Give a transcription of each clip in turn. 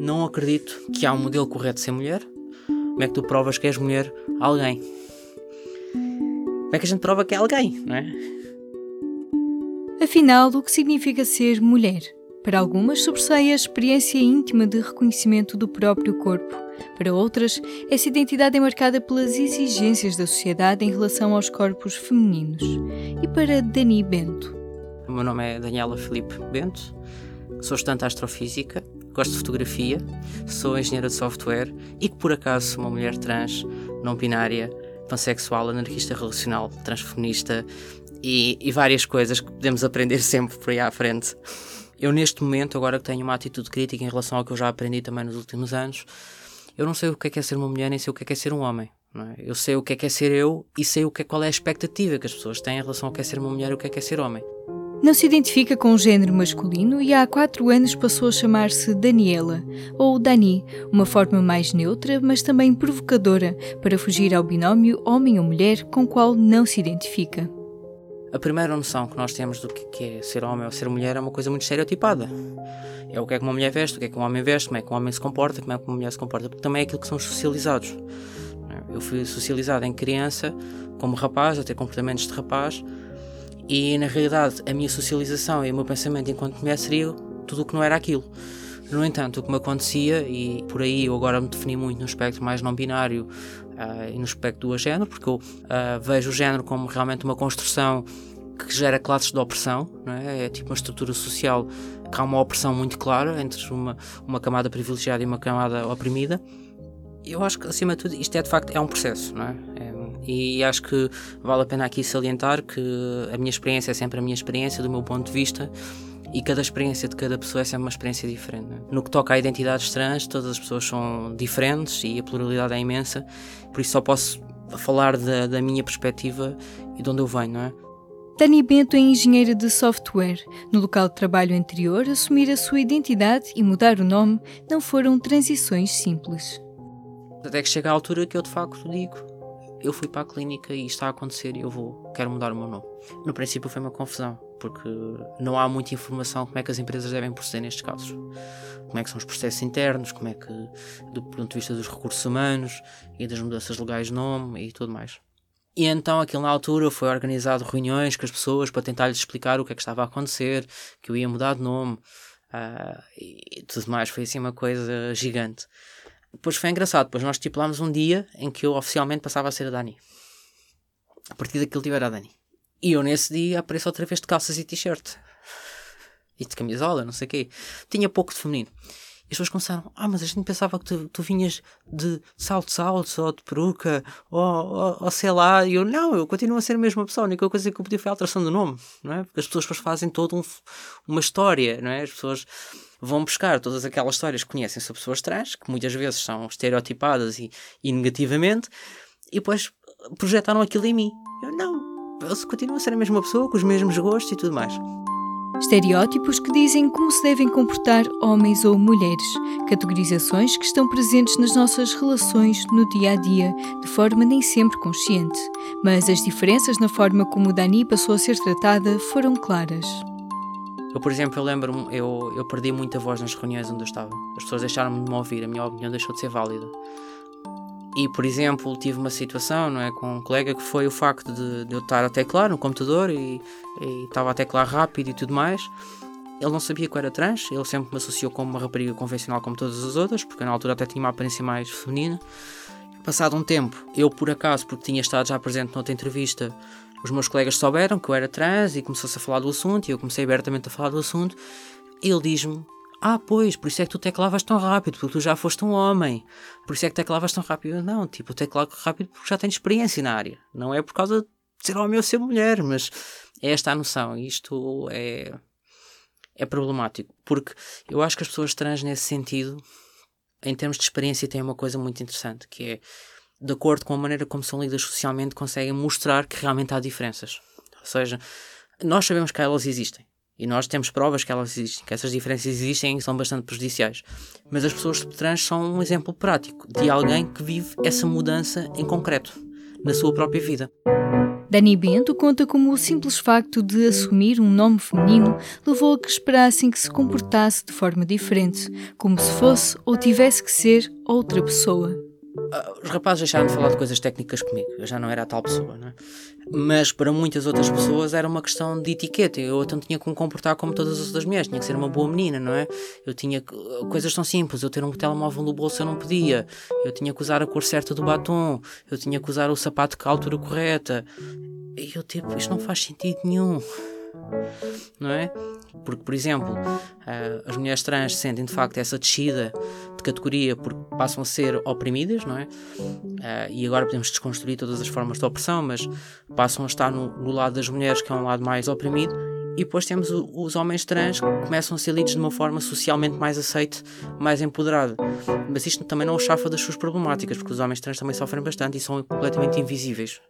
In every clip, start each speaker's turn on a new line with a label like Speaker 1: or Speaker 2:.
Speaker 1: não acredito que há um modelo correto de ser mulher. Como é que tu provas que és mulher a alguém? Como é que a gente prova que é alguém, não é?
Speaker 2: Afinal, o que significa ser mulher? Para algumas, sobressai a experiência íntima de reconhecimento do próprio corpo. Para outras, essa identidade é marcada pelas exigências da sociedade em relação aos corpos femininos. E para Dani Bento?
Speaker 1: O meu nome é Daniela Felipe Bento, sou estudante de astrofísica, gosto de fotografia, sou engenheira de software e que por acaso sou uma mulher trans, não binária, pansexual, anarquista relacional, transfeminista e, e várias coisas que podemos aprender sempre por aí à frente. Eu, neste momento, agora que tenho uma atitude crítica em relação ao que eu já aprendi também nos últimos anos, eu não sei o que é, que é ser uma mulher, nem sei o que é, que é ser um homem. É? Eu sei o que é, que é ser eu e sei o que é, qual é a expectativa que as pessoas têm em relação ao que é ser uma mulher e o que é, que é ser homem.
Speaker 2: Não se identifica com o género masculino e há quatro anos passou a chamar-se Daniela, ou Dani, uma forma mais neutra, mas também provocadora, para fugir ao binómio homem ou mulher com o qual não se identifica.
Speaker 1: A primeira noção que nós temos do que é ser homem ou ser mulher é uma coisa muito estereotipada. É o que é que uma mulher veste, o que é que um homem veste, como é que um homem se comporta, como é que uma mulher se comporta, porque também é aquilo que somos socializados. Eu fui socializado em criança como rapaz, a ter comportamentos de rapaz, e na realidade a minha socialização e o meu pensamento enquanto mulher seria tudo o que não era aquilo. No entanto, o que me acontecia, e por aí eu agora me defini muito no espectro mais não binário uh, e no espectro do género, porque eu uh, vejo o género como realmente uma construção que gera classes de opressão, é? é tipo uma estrutura social que há uma opressão muito clara entre uma, uma camada privilegiada e uma camada oprimida. Eu acho que, acima de tudo, isto é de facto é um processo, não é? é e acho que vale a pena aqui salientar que a minha experiência é sempre a minha experiência, do meu ponto de vista, e cada experiência de cada pessoa é sempre uma experiência diferente. É? No que toca a identidades trans, todas as pessoas são diferentes e a pluralidade é imensa, por isso só posso falar da, da minha perspectiva e de onde eu venho, não é?
Speaker 2: Dani Bento é engenheira de software. No local de trabalho anterior, assumir a sua identidade e mudar o nome não foram transições simples.
Speaker 1: Até que chega a altura que eu de facto digo: eu fui para a clínica e isto está a acontecer e eu vou, quero mudar o meu nome. No princípio foi uma confusão, porque não há muita informação como é que as empresas devem proceder nestes casos. Como é que são os processos internos, como é que, do ponto de vista dos recursos humanos e das mudanças legais de nome e tudo mais. E então, aquilo na altura, foi organizado reuniões com as pessoas para tentar lhes explicar o que é que estava a acontecer, que eu ia mudar de nome uh, e tudo mais. Foi assim uma coisa gigante. Depois foi engraçado, depois nós estipulámos um dia em que eu oficialmente passava a ser a Dani. A partir daquilo tiver a Dani. E eu nesse dia apareço outra vez de calças e t-shirt. E de camisola, não sei o quê. Tinha pouco de feminino. E as pessoas começaram, ah, mas a gente pensava que tu, tu vinhas de saltos-saltos ou de peruca ou, ou, ou, sei lá. E eu, não, eu continuo a ser a mesma pessoa. A única coisa que eu pedi foi a alteração do nome, não é? Porque as pessoas depois fazem toda um, uma história, não é? As pessoas vão buscar todas aquelas histórias que conhecem sobre pessoas trans, que muitas vezes são estereotipadas e, e negativamente, e depois projetaram aquilo em mim. Eu, não, eu continuo a ser a mesma pessoa, com os mesmos gostos e tudo mais.
Speaker 2: Estereótipos que dizem como se devem comportar homens ou mulheres, categorizações que estão presentes nas nossas relações no dia a dia, de forma nem sempre consciente. Mas as diferenças na forma como Dani passou a ser tratada foram claras.
Speaker 1: Eu, por exemplo, eu lembro-me, eu, eu perdi muita voz nas reuniões onde eu estava. As pessoas deixaram-me de me ouvir, a minha opinião deixou de ser válida. E, por exemplo, tive uma situação não é, com um colega que foi o facto de, de eu estar a teclar no computador e, e estava a teclar rápido e tudo mais. Ele não sabia que eu era trans, ele sempre me associou como uma rapariga convencional como todas as outras, porque na altura até tinha uma aparência mais feminina. Passado um tempo, eu por acaso, porque tinha estado já presente noutra entrevista, os meus colegas souberam que eu era trans e começou-se a falar do assunto e eu comecei abertamente a falar do assunto. Ele diz-me ah, pois, por isso é que tu teclavas tão rápido, porque tu já foste um homem. Por isso é que teclavas tão rápido. Não, tipo, eu teclavo rápido porque já tenho experiência na área. Não é por causa de ser homem ou ser mulher, mas é esta a noção. Isto é, é problemático. Porque eu acho que as pessoas trans, nesse sentido, em termos de experiência, têm uma coisa muito interessante, que é, de acordo com a maneira como são lidas socialmente, conseguem mostrar que realmente há diferenças. Ou seja, nós sabemos que elas existem. E nós temos provas que elas existem, que essas diferenças existem e são bastante prejudiciais. Mas as pessoas trans são um exemplo prático de alguém que vive essa mudança em concreto, na sua própria vida.
Speaker 2: Dani Bento conta como o simples facto de assumir um nome feminino levou a que esperassem que se comportasse de forma diferente, como se fosse ou tivesse que ser outra pessoa.
Speaker 1: Ah, os rapazes deixaram de falar de coisas técnicas comigo, eu já não era a tal pessoa, não é? Mas para muitas outras pessoas era uma questão de etiqueta. Eu então tinha que me comportar como todas as outras mulheres, tinha que ser uma boa menina, não é? Eu tinha coisas tão simples, eu ter um telemóvel no bolso eu não podia, eu tinha que usar a cor certa do batom, eu tinha que usar o sapato com a altura correta. E eu tipo, isto não faz sentido nenhum não é? Porque, por exemplo, uh, as mulheres trans sentem de facto essa descida de categoria porque passam a ser oprimidas, não é? Uh, e agora podemos desconstruir todas as formas de opressão, mas passam a estar no, no lado das mulheres, que é um lado mais oprimido, e depois temos os homens trans que começam a ser lidos de uma forma socialmente mais aceite, mais empoderada. Mas isto também não os chafa das suas problemáticas, porque os homens trans também sofrem bastante e são completamente invisíveis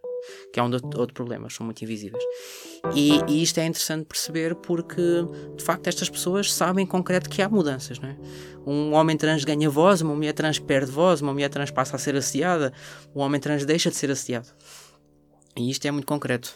Speaker 1: que é um outro problema, são muito invisíveis. E, e, isto é interessante perceber porque, de facto, estas pessoas sabem em concreto que há mudanças. Não é? Um homem trans ganha voz, uma mulher trans perde voz, uma mulher trans passa a ser assediada, um homem trans deixa de ser assediado. E isto é muito concreto.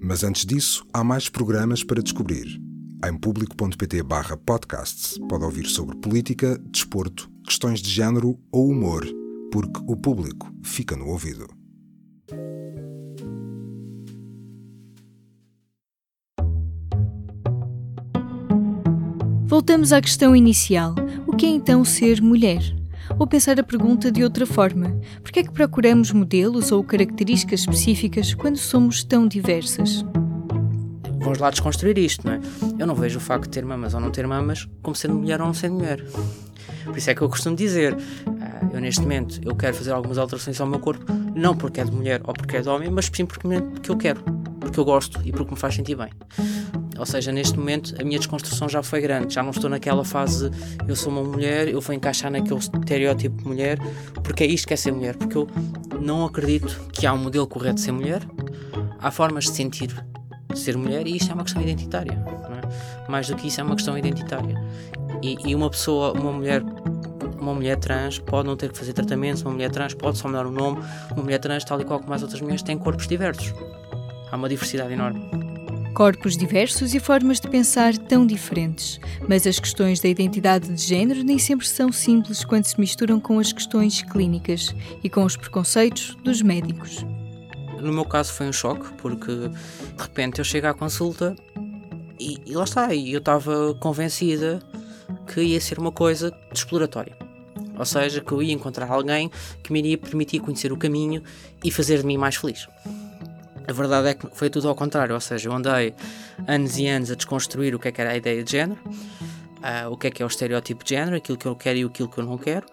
Speaker 3: Mas antes disso, há mais programas para descobrir. Em público.pt podcasts pode ouvir sobre política, desporto, questões de género ou humor porque o público fica no ouvido.
Speaker 2: Voltamos à questão inicial: o que é então ser mulher? Ou pensar a pergunta de outra forma: por que é que procuramos modelos ou características específicas quando somos tão diversas?
Speaker 1: Vamos lá desconstruir isto, não é? Eu não vejo o facto de ter mamas ou não ter mamas como sendo mulher ou não sendo mulher. Por isso é que eu costumo dizer, eu neste momento eu quero fazer algumas alterações ao meu corpo, não porque é de mulher ou porque é de homem, mas simplesmente porque eu quero, porque eu gosto e porque me faz sentir bem. Ou seja, neste momento a minha desconstrução já foi grande, já não estou naquela fase eu sou uma mulher, eu vou encaixar naquele estereótipo de mulher, porque é isto que é ser mulher, porque eu não acredito que há um modelo correto de ser mulher, há formas de sentir ser mulher e isto é uma questão identitária. É? Mais do que isso, é uma questão identitária. E, e, uma pessoa, uma mulher, uma mulher trans pode não ter que fazer tratamentos, uma mulher trans pode só mudar o nome, uma mulher trans, tal e qual como as outras mulheres, tem corpos diversos. Há uma diversidade enorme.
Speaker 2: Corpos diversos e formas de pensar tão diferentes, mas as questões da identidade de género nem sempre são simples quando se misturam com as questões clínicas e com os preconceitos dos médicos.
Speaker 1: No meu caso foi um choque, porque de repente eu chego à consulta e, e lá está, e eu estava convencida que ia ser uma coisa exploratória. Ou seja, que eu ia encontrar alguém que me iria permitir conhecer o caminho e fazer de mim mais feliz. A verdade é que foi tudo ao contrário, ou seja, eu andei anos e anos a desconstruir o que é que era a ideia de género, uh, o que é que é o estereótipo de género, aquilo que eu quero e aquilo que eu não quero,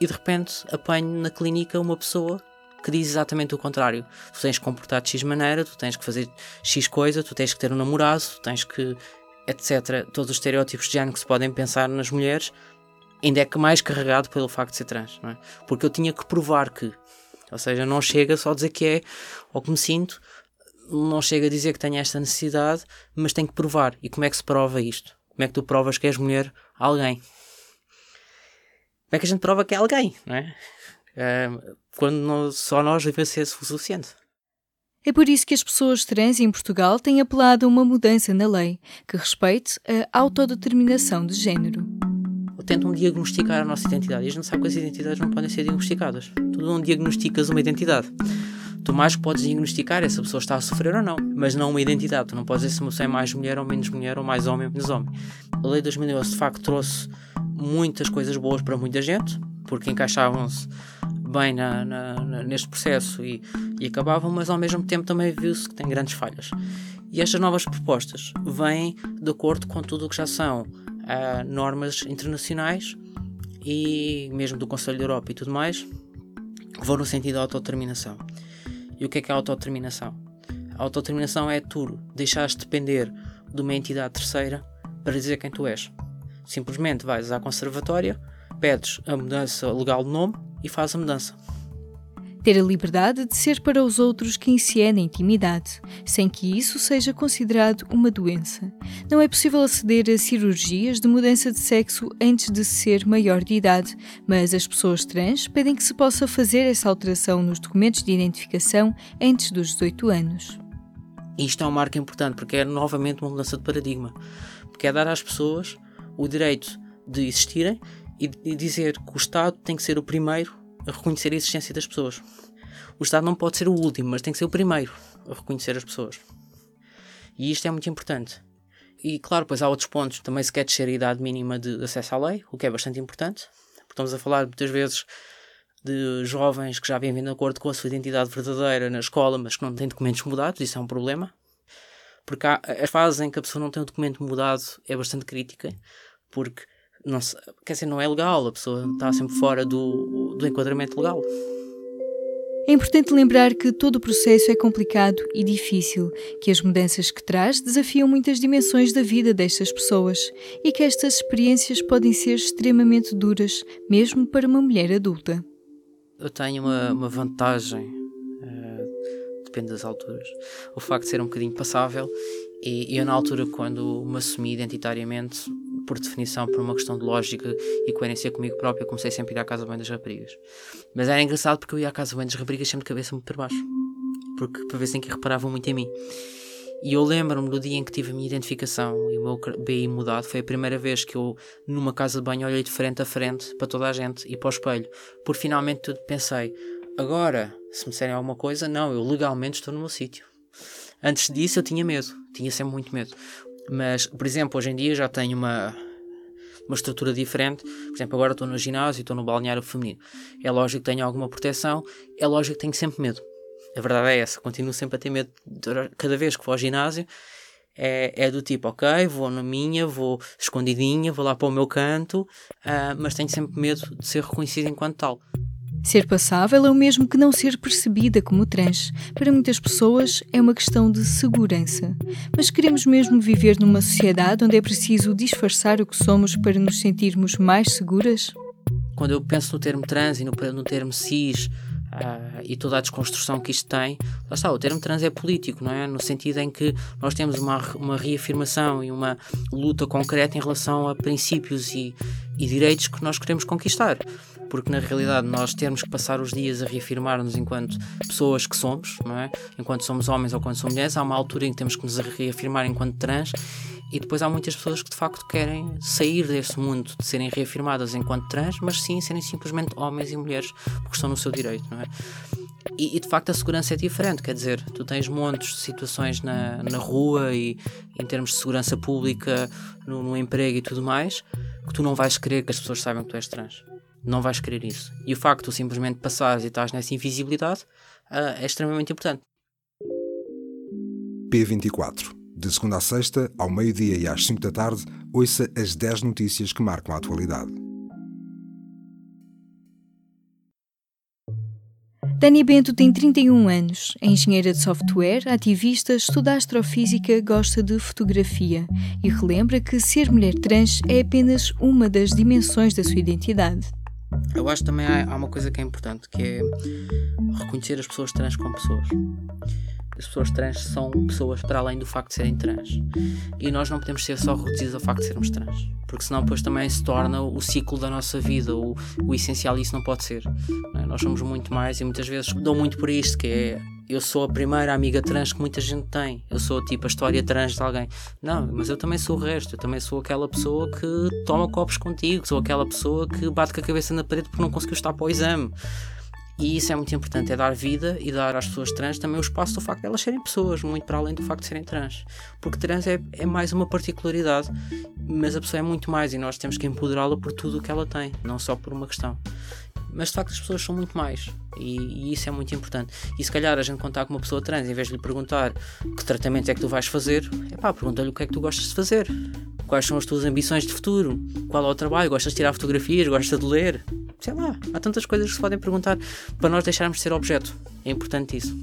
Speaker 1: e de repente apanho na clínica uma pessoa que diz exatamente o contrário. Tu tens que comportar de X maneira, tu tens que fazer X coisa, tu tens que ter um namorado, tu tens que etc., todos os estereótipos de género que se podem pensar nas mulheres, ainda é que mais carregado pelo facto de ser trans, não é? Porque eu tinha que provar que, ou seja, não chega só a dizer que é ou que me sinto, não chega a dizer que tenho esta necessidade, mas tenho que provar. E como é que se prova isto? Como é que tu provas que és mulher a alguém? Como é que a gente prova que é alguém, não é? quando só nós ser o suficiente.
Speaker 2: É por isso que as pessoas trans em Portugal têm apelado a uma mudança na lei que respeite a autodeterminação de género.
Speaker 1: Tentam diagnosticar a nossa identidade. E a gente sabe que as identidades não podem ser diagnosticadas. Tu não diagnosticas uma identidade. Tu mais podes diagnosticar é se a pessoa está a sofrer ou não, mas não uma identidade. Tu não podes dizer se uma pessoa é mais mulher ou menos mulher, ou mais homem ou menos homem. A lei de 2011 de facto trouxe muitas coisas boas para muita gente, porque encaixavam-se bem na, na, na, neste processo e, e acabavam, mas ao mesmo tempo também viu-se que tem grandes falhas. E estas novas propostas vêm de acordo com tudo o que já são uh, normas internacionais e mesmo do Conselho da Europa e tudo mais, que vão no sentido da autodeterminação. E o que é que é a autodeterminação? A autodeterminação é tu deixares de depender de uma entidade terceira para dizer quem tu és. Simplesmente vais à conservatória, pedes a mudança legal de nome e faz a mudança.
Speaker 2: Ter a liberdade de ser para os outros quem se é na intimidade, sem que isso seja considerado uma doença. Não é possível aceder a cirurgias de mudança de sexo antes de ser maior de idade, mas as pessoas trans pedem que se possa fazer essa alteração nos documentos de identificação antes dos 18 anos.
Speaker 1: Isto é um marco importante porque é novamente uma mudança de paradigma, porque é dar às pessoas o direito de existirem e dizer que o Estado tem que ser o primeiro a reconhecer a existência das pessoas. O Estado não pode ser o último, mas tem que ser o primeiro a reconhecer as pessoas. E isto é muito importante. E claro, pois há outros pontos. Também se quer descer a idade mínima de acesso à lei, o que é bastante importante. Porque estamos a falar muitas vezes de jovens que já vêm vindo de acordo com a sua identidade verdadeira na escola, mas que não têm documentos mudados, isso é um problema. Porque há, a fase em que a pessoa não tem o documento mudado é bastante crítica, porque não se, quer dizer, não é legal, a pessoa está sempre fora do, do enquadramento legal.
Speaker 2: É importante lembrar que todo o processo é complicado e difícil, que as mudanças que traz desafiam muitas dimensões da vida destas pessoas e que estas experiências podem ser extremamente duras, mesmo para uma mulher adulta.
Speaker 1: Eu tenho uma, uma vantagem, uh, depende das alturas, o facto de ser um bocadinho passável e eu, na altura, quando me assumi identitariamente, por definição, por uma questão de lógica e coerência comigo próprio, comecei sempre a ir à casa bem das raparigas. Mas era engraçado porque eu ia à casa bem das raparigas sempre de cabeça muito para baixo. Porque para ver se em que reparavam muito em mim. E eu lembro-me do dia em que tive a minha identificação e o meu BI mudado, foi a primeira vez que eu, numa casa de banho, olhei de frente a frente para toda a gente e para o espelho. Por finalmente pensei, agora, se me disserem alguma coisa, não, eu legalmente estou no meu sítio. Antes disso eu tinha medo, tinha sempre muito medo. Mas, por exemplo, hoje em dia já tenho uma, uma estrutura diferente. Por exemplo, agora estou no ginásio, estou no balneário feminino. É lógico que tenho alguma proteção, é lógico que tenho sempre medo. A verdade é essa, continuo sempre a ter medo. Cada vez que vou ao ginásio, é, é do tipo, ok, vou na minha, vou escondidinha, vou lá para o meu canto, uh, mas tenho sempre medo de ser reconhecido enquanto tal.
Speaker 2: Ser passável é o mesmo que não ser percebida como trans. Para muitas pessoas é uma questão de segurança. Mas queremos mesmo viver numa sociedade onde é preciso disfarçar o que somos para nos sentirmos mais seguras?
Speaker 1: Quando eu penso no termo trans e no, no termo cis, Uh, e toda a desconstrução que isto tem, lá está, o termo trans é político, não é? No sentido em que nós temos uma, uma reafirmação e uma luta concreta em relação a princípios e, e direitos que nós queremos conquistar porque na realidade nós termos que passar os dias a reafirmar-nos enquanto pessoas que somos, não é? Enquanto somos homens ou quando somos mulheres, há uma altura em que temos que nos reafirmar enquanto trans e depois há muitas pessoas que de facto querem sair desse mundo de serem reafirmadas enquanto trans, mas sim serem simplesmente homens e mulheres porque estão no seu direito, não é? E, e, de facto a segurança é diferente, quer dizer, tu tens montes de situações na, na rua e em termos de segurança pública, no, no emprego e tudo mais, que tu não vais querer que as pessoas saibam que tu és trans não vais querer isso. E o facto de tu simplesmente passares e estás nessa invisibilidade uh, é extremamente importante.
Speaker 3: P24. De segunda a sexta, ao meio-dia e às 5 da tarde, ouça as 10 notícias que marcam a atualidade.
Speaker 2: Dani Bento tem 31 anos, é engenheira de software, ativista, estuda astrofísica, gosta de fotografia e relembra que ser mulher trans é apenas uma das dimensões da sua identidade.
Speaker 1: Eu acho também há, há uma coisa que é importante, que é reconhecer as pessoas trans como pessoas as pessoas trans são pessoas para além do facto de serem trans. E nós não podemos ser só reduzidos ao facto de sermos trans. Porque senão depois também se torna o ciclo da nossa vida, o, o essencial e isso não pode ser. Não é? Nós somos muito mais e muitas vezes dou muito por isto, que é eu sou a primeira amiga trans que muita gente tem. Eu sou tipo a história trans de alguém. Não, mas eu também sou o resto. Eu também sou aquela pessoa que toma copos contigo. Sou aquela pessoa que bate com a cabeça na parede porque não conseguiu estar para o exame. E isso é muito importante, é dar vida e dar às pessoas trans também o espaço do facto de elas serem pessoas, muito para além do facto de serem trans. Porque trans é, é mais uma particularidade, mas a pessoa é muito mais e nós temos que empoderá-la por tudo o que ela tem, não só por uma questão. Mas de facto as pessoas são muito mais e, e, isso é muito importante. E se calhar a gente contar com uma pessoa trans, em vez de lhe perguntar que tratamento é que tu vais fazer, é pá, pergunta-lhe o que é que tu gostas de fazer, quais são as tuas ambições de futuro, qual é o trabalho, gostas de tirar fotografias, gostas de ler, sei lá, há tantas coisas que se podem perguntar para nós deixarmos de ser objeto. É importante isso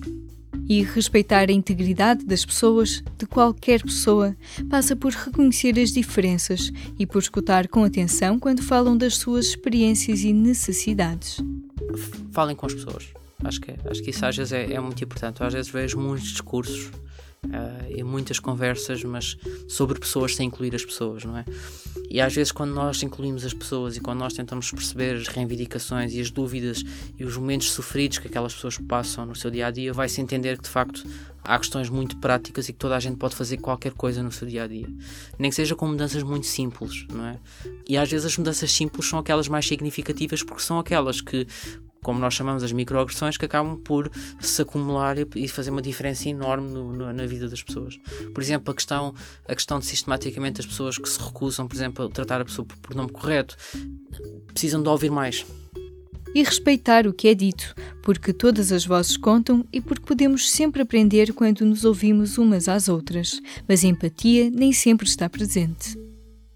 Speaker 2: e respeitar a integridade das pessoas, de qualquer pessoa, passa por reconhecer as diferenças e por escutar com atenção quando falam das suas experiências e necessidades.
Speaker 1: Falem com as pessoas. Acho que, acho que isso às vezes é, é muito importante. Às vezes vejo muitos discursos uh, e muitas conversas, mas sobre pessoas sem incluir as pessoas, não é? E às vezes, quando nós incluímos as pessoas e quando nós tentamos perceber as reivindicações e as dúvidas e os momentos sofridos que aquelas pessoas passam no seu dia a dia, vai-se entender que de facto há questões muito práticas e que toda a gente pode fazer qualquer coisa no seu dia a dia. Nem que seja com mudanças muito simples, não é? E às vezes as mudanças simples são aquelas mais significativas porque são aquelas que como nós chamamos as microagressões, que acabam por se acumular e fazer uma diferença enorme no, no, na vida das pessoas. Por exemplo, a questão, a questão de sistematicamente as pessoas que se recusam, por exemplo, a tratar a pessoa por, por nome correto, precisam de ouvir mais.
Speaker 2: E respeitar o que é dito, porque todas as vozes contam e porque podemos sempre aprender quando nos ouvimos umas às outras, mas a empatia nem sempre está presente.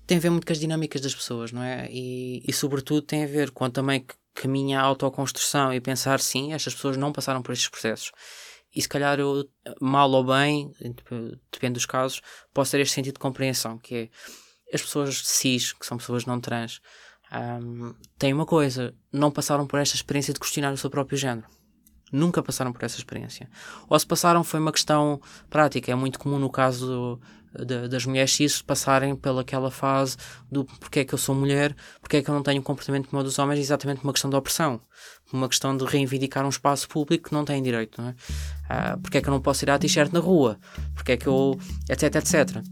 Speaker 1: Tem a ver muito com as dinâmicas das pessoas, não é? E, e sobretudo tem a ver com também que minha autoconstrução e pensar sim, estas pessoas não passaram por estes processos. E se calhar eu, mal ou bem, depende dos casos, posso ter este sentido de compreensão, que é as pessoas cis, que são pessoas não trans, um, têm uma coisa, não passaram por esta experiência de questionar o seu próprio género. Nunca passaram por essa experiência. Ou se passaram foi uma questão prática. É muito comum no caso de, das mulheres cis passarem pelaquela fase do porque é que eu sou mulher, porque é que eu não tenho um comportamento como o dos homens, exatamente uma questão de opressão, uma questão de reivindicar um espaço público que não têm direito, não é? Ah, porque é que eu não posso ir à t-shirt na rua, porque é que eu. etc, etc.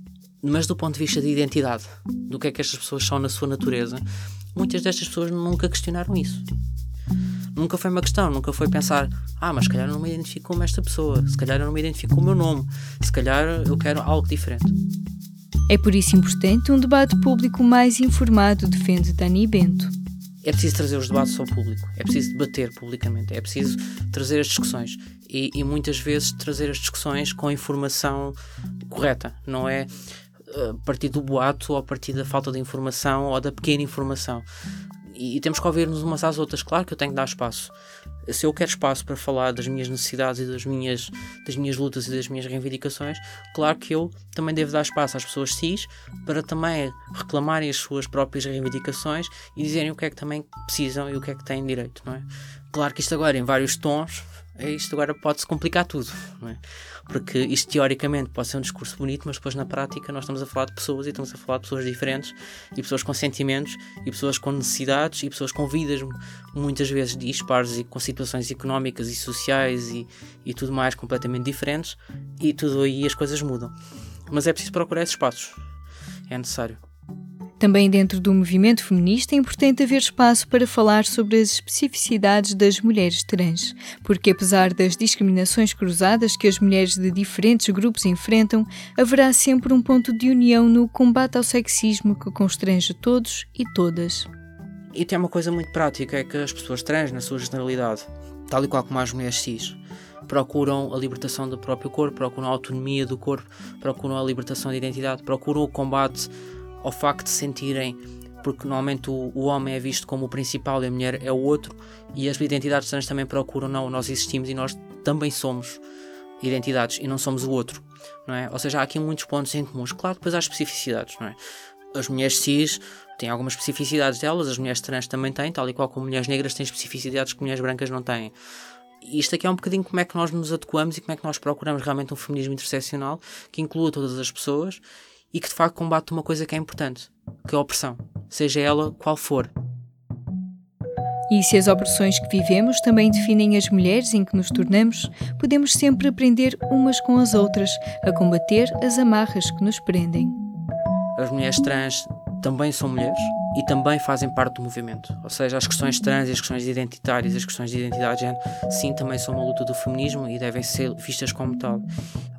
Speaker 1: Mas do ponto de vista de identidade, do que é que estas pessoas são na sua natureza, muitas destas pessoas nunca questionaram isso nunca foi uma questão, nunca foi pensar, ah, mas se calhar eu não me identifico como esta pessoa, se calhar eu não me identifico com o meu nome, se calhar eu quero algo diferente.
Speaker 2: É por isso importante um debate público mais informado, defende Dani Bento.
Speaker 1: É preciso trazer os debates ao público, é preciso debater publicamente, é preciso trazer as discussões e, e muitas vezes trazer as discussões com a informação correta, não é eh, a partir do boato ou a partir da falta de informação ou da pequena informação e, temos que ouvir-nos umas às outras. Claro que eu tenho que dar espaço. Se eu quero espaço para falar das minhas necessidades e das minhas, das minhas lutas e das minhas reivindicações, claro que eu também devo dar espaço às pessoas cis para também reclamarem as suas próprias reivindicações e dizerem o que é que também precisam e o que é que têm direito, não é? Claro que isto agora em vários tons, isto agora pode-se complicar tudo, é? Porque isto teoricamente pode ser um discurso bonito, mas depois na prática nós estamos a falar de pessoas e estamos a falar de pessoas diferentes e pessoas com sentimentos e pessoas com necessidades e pessoas com vidas muitas vezes dispares e com situações económicas e sociais e, e tudo mais completamente diferentes e tudo aí as coisas mudam. Mas é preciso procurar esses espaços. É necessário.
Speaker 2: Também dentro do movimento feminista é importante haver espaço para falar sobre as especificidades das mulheres trans, porque apesar das discriminações cruzadas que as mulheres de diferentes grupos enfrentam, haverá sempre um ponto de união no combate ao sexismo que constrange todos e todas.
Speaker 1: E tem uma coisa muito prática, é que as pessoas trans, na sua generalidade, tal e qual como as mulheres cis, procuram a libertação do próprio corpo, procuram a autonomia do corpo, procuram a libertação da identidade, procuram o combate ao facto de sentirem, porque normalmente o, o, homem é visto como o principal e a mulher é o outro, e as identidades trans também procuram, não, nós existimos e nós também somos identidades e não somos o outro, não é? Ou seja, há aqui muitos pontos em comuns. Claro, depois há especificidades, não é? As mulheres cis têm algumas especificidades delas, as mulheres trans também têm, tal e qual como mulheres negras têm especificidades que mulheres brancas não têm. E isto aqui é um bocadinho como é que nós nos adequamos e como é que nós procuramos realmente um feminismo interseccional que inclua todas as pessoas e que de facto combate uma coisa que é importante, que é a opressão, seja ela qual for.
Speaker 2: E se as opressões que vivemos também definem as mulheres em que nos tornamos, podemos sempre aprender umas com as outras a combater as amarras que nos prendem.
Speaker 1: As mulheres trans também são mulheres e também fazem parte do movimento. Ou seja, as questões trans, as questões identitárias, as questões de identidade de género, sim, também são uma luta do feminismo e devem ser vistas como tal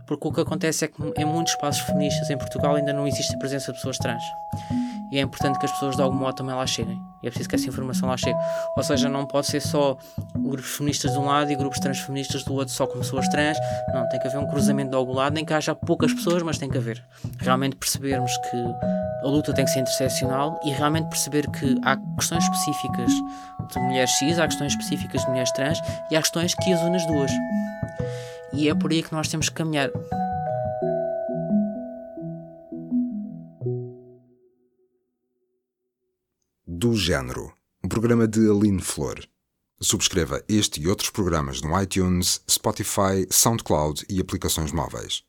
Speaker 1: porque o que acontece é que em muitos espaços feministas em Portugal ainda não existe a presença de pessoas trans. E é importante que as pessoas de algum modo também lá cheguem. E é preciso que essa informação lá chegue. Ou seja, não pode ser só grupos feministas de um lado e grupos transfeministas do outro só com pessoas trans. Não, tem que haver um cruzamento de algum lado, nem que haja poucas pessoas, mas tem que haver. Realmente percebermos que a luta tem que ser interseccional e realmente perceber que há questões específicas de mulheres cis, há questões específicas de mulheres trans e há questões que as unem as duas. E é por aí que nós temos que caminhar.
Speaker 3: Do Género, um programa de Aline Flor. Subscreva este e outros programas no iTunes, Spotify, SoundCloud e aplicações móveis.